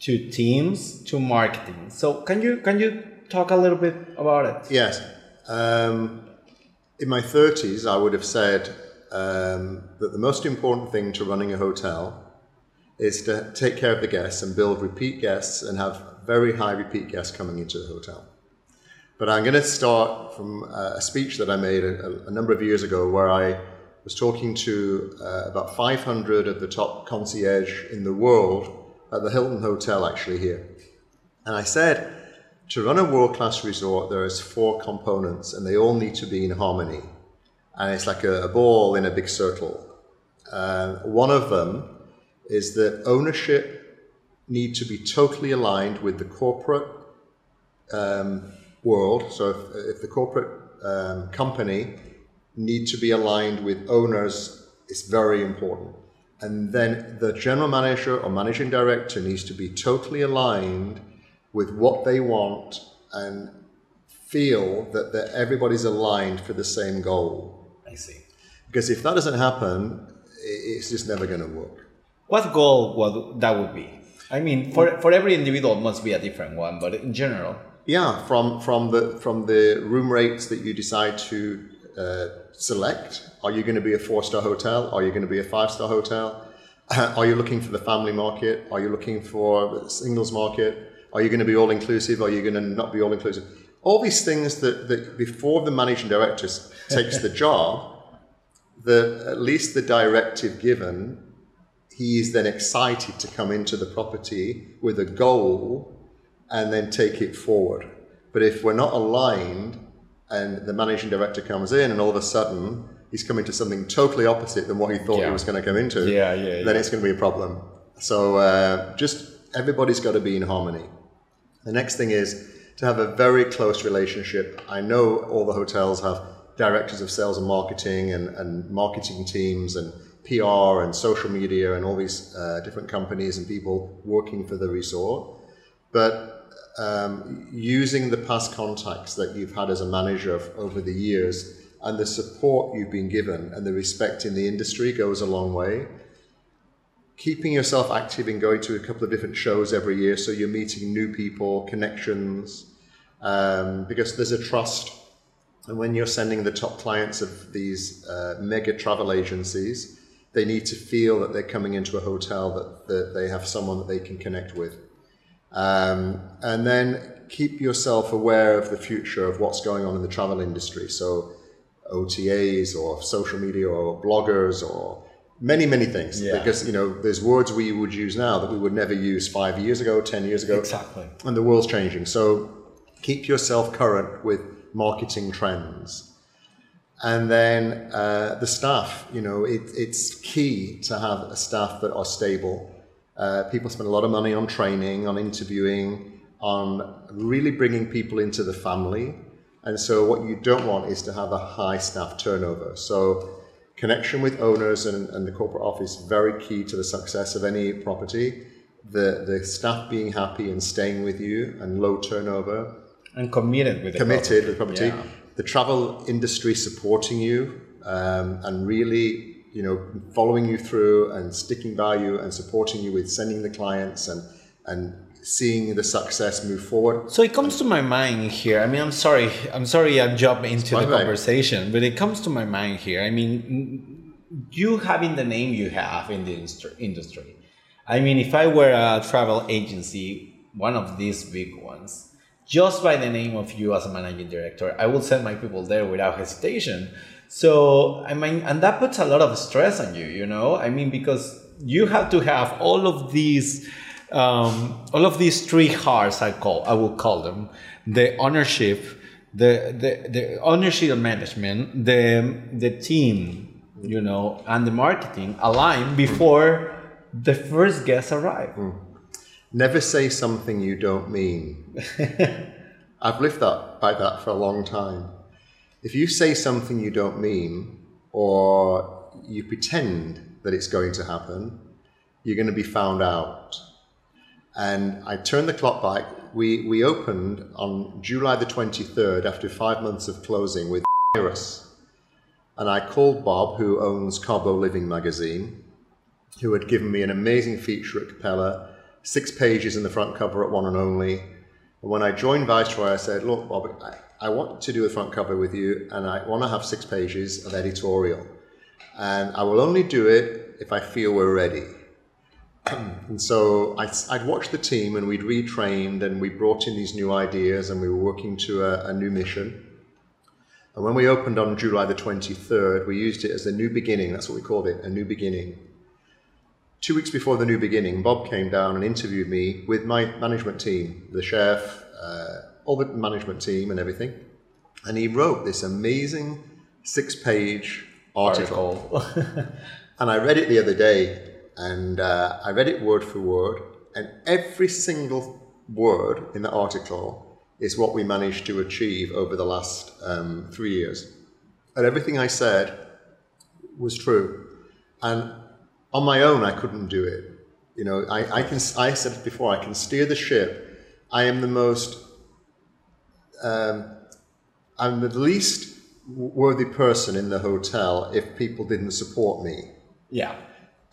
to teams to marketing. So can you can you talk a little bit about it? Yes. Um, in my 30s, I would have said um, that the most important thing to running a hotel is to take care of the guests and build repeat guests and have very high repeat guests coming into the hotel. But I'm going to start from uh, a speech that I made a, a number of years ago where I was talking to uh, about 500 of the top concierge in the world at the Hilton Hotel, actually, here. And I said, to run a world class resort, there is four components and they all need to be in harmony. And it's like a, a ball in a big circle. Uh, one of them is that ownership need to be totally aligned with the corporate um, world. So if, if the corporate um, company need to be aligned with owners, it's very important. And then the general manager or managing director needs to be totally aligned with what they want and feel that, that everybody's aligned for the same goal. I see. Because if that doesn't happen, it's just never going to work. What goal would that would be? I mean, for for every individual, it must be a different one, but in general. Yeah, from from the from the room rates that you decide to uh, select. Are you going to be a four star hotel? Are you going to be a five star hotel? Are you looking for the family market? Are you looking for the singles market? Are you going to be all inclusive? Are you going to not be all inclusive? All these things that, that before the managing director takes the job, the at least the directive given he is then excited to come into the property with a goal and then take it forward. But if we're not aligned and the managing director comes in and all of a sudden he's coming to something totally opposite than what he thought Yeah. he was going to come into, Yeah, yeah, then it's going to be a problem. So uh, just everybody's got to be in harmony. The next thing is to have a very close relationship. I know all the hotels have directors of sales and marketing and, and marketing teams and PR and social media and all these uh, different companies and people working for the resort. But um, using the past contacts that you've had as a manager of, over the years and the support you've been given and the respect in the industry goes a long way keeping yourself active and going to a couple of different shows every year so you're meeting new people, connections, um, because there's a trust. And when you're sending the top clients of these uh, mega travel agencies, they need to feel that they're coming into a hotel that, that they have someone that they can connect with. Um, and then keep yourself aware of the future of what's going on in the travel industry. So OTAs or social media or bloggers or many, many things. Yeah. Because, you know, there's words we would use now that we would never use five years ago, 10 years ago. Exactly. And the world's changing. So keep yourself current with marketing trends. And then uh, the staff, you know, it, it's key to have a staff that are stable. Uh, people spend a lot of money on training, on interviewing, on really bringing people into the family. And so, what you don't want is to have a high staff turnover. So, connection with owners and, and the corporate office very key to the success of any property. The the staff being happy and staying with you, and low turnover, And committed with the committed with property. Yeah. The travel industry supporting you um, and really, you know, following you through and sticking by you and supporting you with sending the clients and and seeing the success move forward. So it comes to my mind here. I mean, I'm sorry, I'm sorry, I'm jumping into the right. conversation, but it comes to my mind here. I mean, you having the name you have in the industry- industry. I mean, if I were a travel agency, one of these big ones, just by the name of you as a managing director, I would send my people there without hesitation. So I mean, and that puts a lot of stress on you, you know. I mean, because you have to have all of these um, all of these three hearts I call I will call them the ownership the the, the ownership and management the the team you know and the marketing align before the first guests arrive Never say something you don't mean. I've lived that by that for a long time. If you say something you don't mean, or you pretend that it's going to happen, you're going to be found out. And I turned the clock back. We we opened on July the 23rd after five months of closing with virus. And I called Bob, who owns Cabo Living magazine, who had given me an amazing feature at Capella, six pages in the front cover at One and Only. And when I joined Viceroy, I said, Look, Bob, I, I want to do the front cover with you, and I want to have six pages of editorial. And I will only do it if I feel we're ready. and so I, would watched the team, and we'd retrained, and we brought in these new ideas, and we were working to a, a new mission. And when we opened on July the 23rd, we used it as a new beginning. That's what we called it, a new beginning. Two weeks before the new beginning, Bob came down and interviewed me with my management team, the chef, uh, all the management team, and everything. And he wrote this amazing six page article. Article. And I read it the other day, and uh, I read it word for word, and every single word in the article is what we managed to achieve over the last um, three years. And everything I said was true. And on my own, I couldn't do it. You know, I, I can. I said it before. I can steer the ship. I am the most. Um, I'm the least worthy person in the hotel if people didn't support me yeah.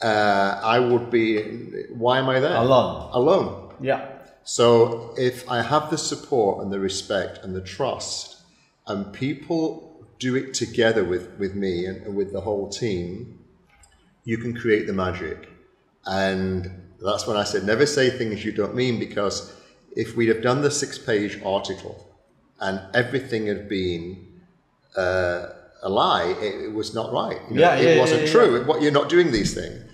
Uh, I would be. Why am I there? Alone. Alone. Yeah. So if I have the support and the respect and the trust, and people do it together with with me and, and with the whole team, you can create the magic. And that's when I said, never say things you don't mean, because if we'd have done the six page article and everything had been uh, a lie, it, it was not right. You know, Yeah, it yeah, wasn't yeah, true. What you're not doing these things.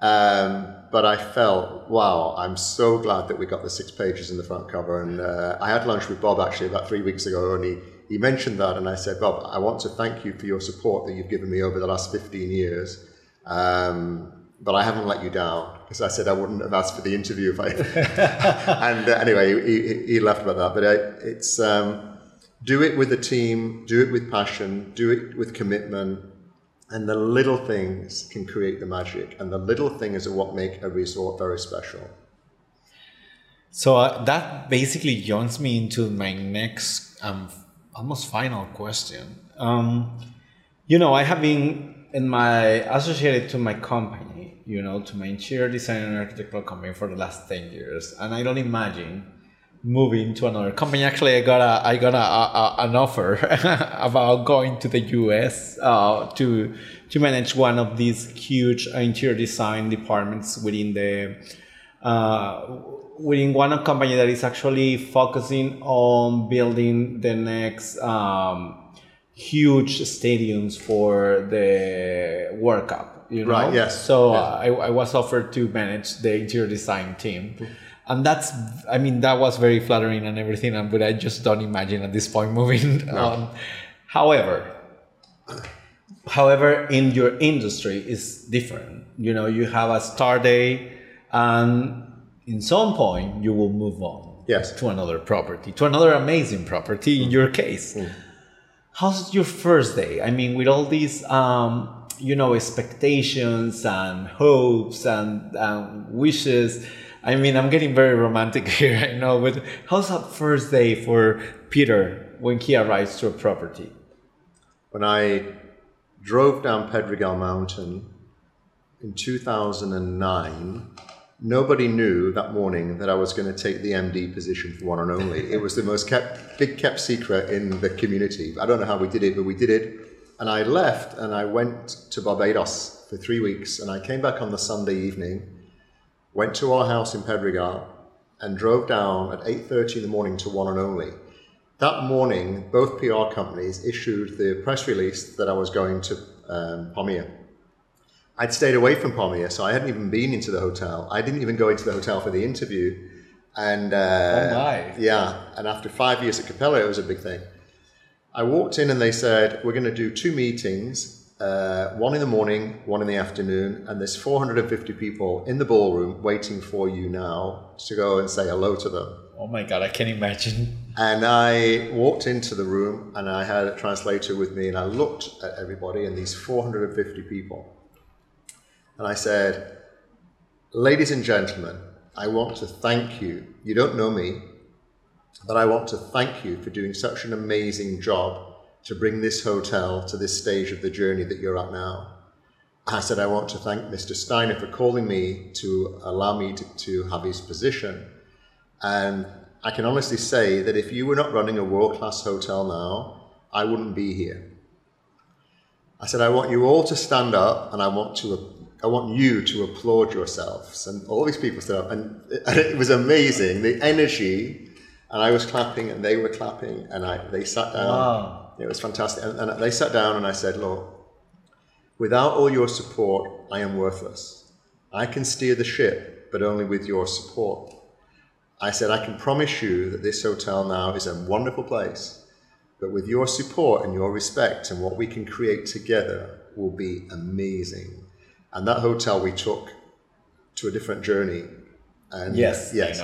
Um, but I felt, wow, I'm so glad that we got the six pages in the front cover. And uh, I had lunch with Bob actually about three weeks ago, and he, he mentioned that. And I said, Bob, I want to thank you for your support that you've given me over the last 15 years. Um, but I haven't let you down because I said I wouldn't have asked for the interview if I. and uh, anyway, he, he, he laughed about that. But I, it's um, do it with a team, do it with passion, do it with commitment, and the little things can create the magic. And the little things are what make a resort very special. So uh, that basically joins me into my next, um, almost final question. Um, you know, I have been in my associated to my company, you know, to my interior design and architectural company for the last ten years, and I don't imagine moving to another company. Actually, I got a I got a, a, an offer about going to the U.S. Uh, to to manage one of these huge interior design departments within the uh, within one company that is actually focusing on building the next um, huge stadiums for the World Cup. You know? Right, yes, So yes. I, I was offered to manage the interior design team. And that's, I mean, that was very flattering and everything, and- but I just don't imagine at this point moving on. However, however in your industry is different. You know you have a start day and in some point you will move on Yes. to another property to another amazing property in your case. How's your first day? I mean with all these um, you know expectations and hopes and um, wishes i mean i'm getting very romantic here i know but how's that first day for peter when he arrives to a property When I drove down Pedregal Mountain in 2009, nobody knew that morning that I was going to take the MD position for one and only. It was the most kept, big kept secret in the community. I don't know how we did it, but we did it. And I left and I went to Barbados for three weeks. And I came back on the Sunday evening, went to our house in Pedregal, and drove down at 8.30 in the morning to one and only. That morning, both PR companies issued the press release that I was going to um. I'd stayed away from Palmilla, so I hadn't even been into the hotel. I didn't even go into the hotel for the interview. And uh, Oh, yeah, and after five years at Capella, it was a big thing. I walked in and they said, We're going to do two meetings, uh, one in the morning, one in the afternoon, and there's 450 people in the ballroom waiting for you now to go and say hello to them. oh my god i can imagine And I walked into the room and I had a translator with me and I looked at everybody and these 450 people. And I said, Ladies and gentlemen, I want to thank you. You don't know me, but I want to thank you for doing such an amazing job to bring this hotel to this stage of the journey that you're at now. I said, I want to thank Mr. Steiner for calling me to allow me to, to have his position. And I can honestly say that if you were not running a world class hotel now, I wouldn't be here. I said, I want you all to stand up and I want to I want you to applaud yourselves. And all these people stood up and it, was amazing. The energy and I was clapping and they were clapping and I they sat down. Wow. It was fantastic. And, and they sat down and I said, Look, without all your support, I am worthless. I can steer the ship, but only with your support. I said, I can promise you that this hotel now is a wonderful place, but with your support and your respect and what we can create together will be amazing. And that hotel we took to a different journey. And Yes, yes,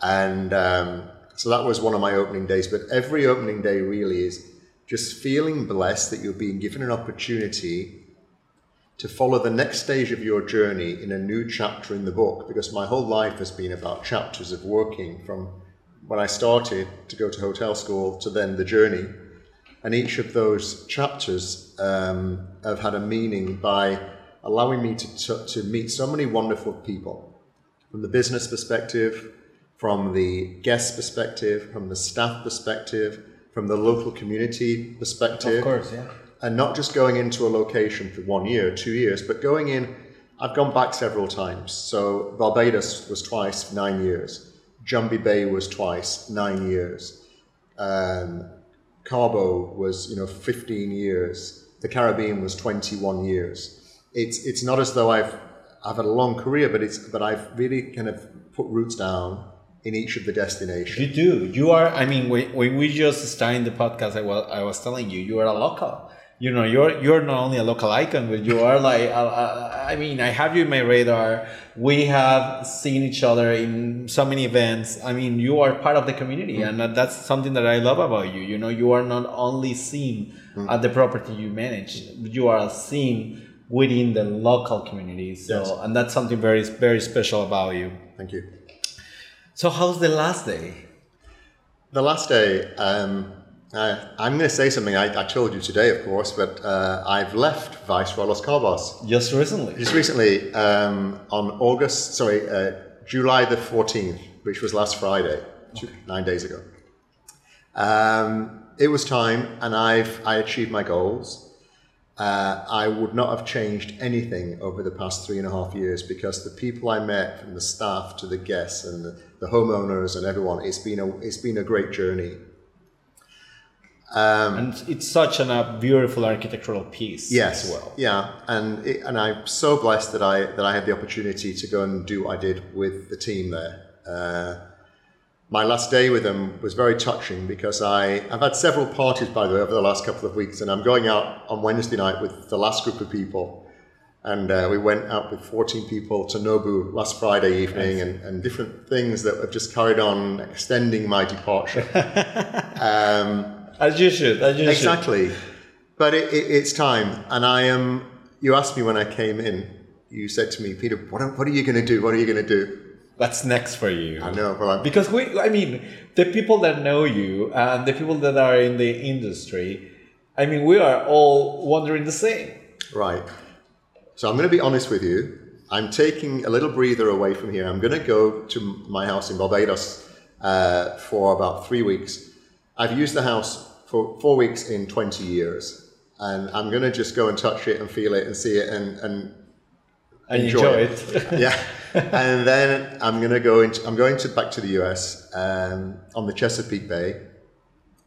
and um, so that was one of my opening days. But every opening day really is just feeling blessed that you're being given an opportunity to follow the next stage of your journey in a new chapter in the book. Because my whole life has been about chapters of working from when I started to go to hotel school to then the journey. And each of those chapters um, have had a meaning by allowing me to, to, to meet so many wonderful people from the business perspective, from the guest perspective, from the staff perspective, from the local community perspective. Of course, yeah. And not just going into a location for one year, two years, but going in. I've gone back several times. So Barbados was twice, nine years. Jumby Bay was twice, nine years. Um, Cabo was, you know, 15 years. The Caribbean was 21 years. It's it's not as though I've I've had a long career, but it's but I've really kind of put roots down in each of the destinations. You do. You are. I mean, when, we just started the podcast, I was I was telling you, you are a local. You know, you're you're not only a local icon, but you are like. Uh, uh, I mean, I have you in my radar. We have seen each other in so many events. I mean, you are part of the community, and that's something that I love about you. You know, you are not only seen at the property you manage, but you are seen within the local community. So, Yes. and that's something very very special about you. Thank you. So, how's the last day? The last day, um, I, I'm going to say something I, I told you today, of course, but uh, I've left Viceroy Los Cabos. Just recently. Just recently, um, on August, sorry, uh, July the 14th, which was last Friday, two, nine days ago. Um, it was time, and I've I achieved my goals. Uh, I would not have changed anything over the past three and a half years because the people I met, from the staff to the guests and the, the homeowners and everyone, it's been a it's been a great journey. and it's such an, a beautiful architectural piece Yes, as well. yeah, and it, and I'm so blessed that I that I had the opportunity to go and do what I did with the team there. Uh, my last day with them was very touching because I I've had several parties by the way over the last couple of weeks, and I'm going out on Wednesday night with the last group of people, and uh, we went out with 14 people to Nobu last Friday evening, and, and different things that have just carried on extending my departure. As you should. As you should. Exactly. But it, it, it's time. And I am, you asked me when I came in, you said to me, Peter, what, what are you going to do? What are you going to do? What's next for you? I know, but Because we, I mean, the people that know you and the people that are in the industry, I mean, we are all wondering the same. right. So I'm going to be honest with you. I'm taking a little breather away from here. I'm going to go to my house in Barbados uh, for about three weeks. I've used the house for four weeks in 20 years. And I'm going to just go and touch it and feel it and see it and, and And Enjoy enjoy, it. it. yeah. And then I'm gonna go into I'm going to back to the US um, on the Chesapeake Bay,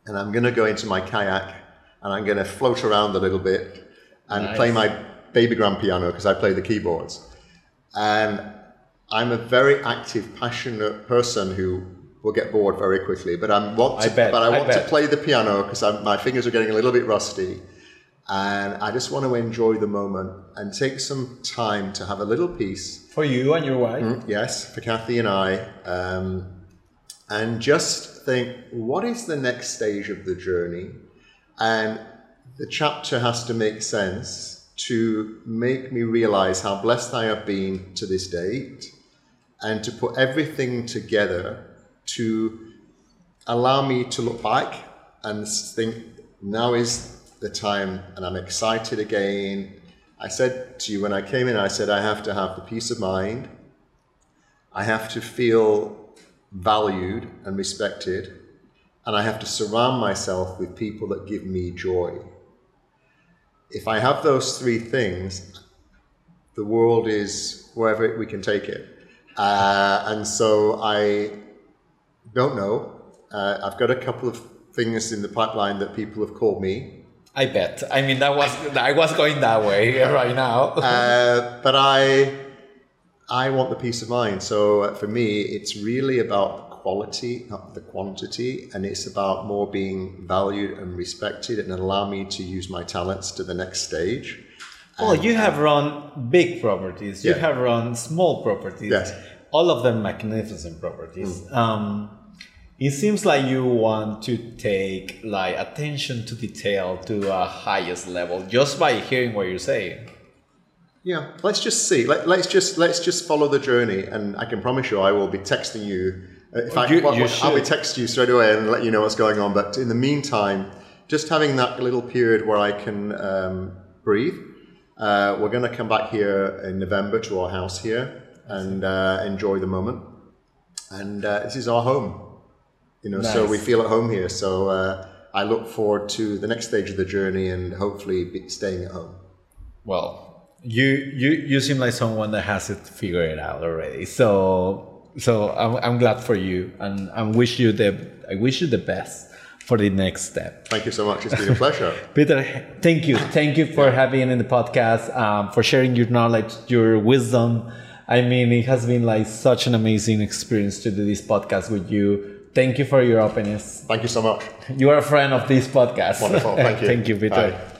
and I'm gonna go into my kayak and I'm gonna float around a little bit and Nice. play my baby grand piano because I play the keyboards. And I'm a very active, passionate person who will get bored very quickly. But I want to, I bet, but I I want to play the piano because my fingers are getting a little bit rusty. And I just want to enjoy the moment and take some time to have a little peace. For you and your wife. Yes, for Kathy and I. Um, and just think, what is the next stage of the journey? And the chapter has to make sense to make me realize how blessed I have been to this date and to put everything together to allow me to look back and think now is the time and I'm excited again. I said to you when I came in, I said, I have to have the peace of mind. I have to feel valued and respected. And I have to surround myself with people that give me joy. If I have those three things, the world is wherever we can take it. Uh, and so I don't know. Uh, I've got a couple of things in the pipeline that people have called me. I bet. I mean, that was I was going that way right now. Uh, but I, I want the peace of mind. So uh, for me, it's really about the quality, not the quantity, and it's about more being valued and respected and allow me to use my talents to the next stage. Well, you have run big properties. You Yeah. have run small properties. Yes. All of them magnificent properties. Um, it seems like you want to take like attention to detail to a highest level just by hearing what you're saying. Yeah, let's just see. Let, let's just let's just follow the journey, and I can promise you, I will be texting you. Uh, In fact, You- what- you what- I'll be texting you straight away and let you know what's going on. But in the meantime, just having that little period where I can um, breathe. Uh, we're going to come back here in November to our house here and uh, enjoy the moment. And uh, this is our home, you know. So we feel at home here. So uh, I look forward to the next stage of the journey and hopefully be staying at home. Well, you you you seem like someone that has it figured out already. So so I'm, I'm glad for you, and I wish you the I wish you the best for the next step. Thank you so much. It's been a pleasure. Peter, thank you, thank you for having in the podcast, um, for sharing your knowledge, your wisdom. I mean, it has been like such an amazing experience to do this podcast with you. Thank you for your openness. Thank you so much. You are a friend of this podcast. Wonderful. Thank you. thank you, Peter. Bye.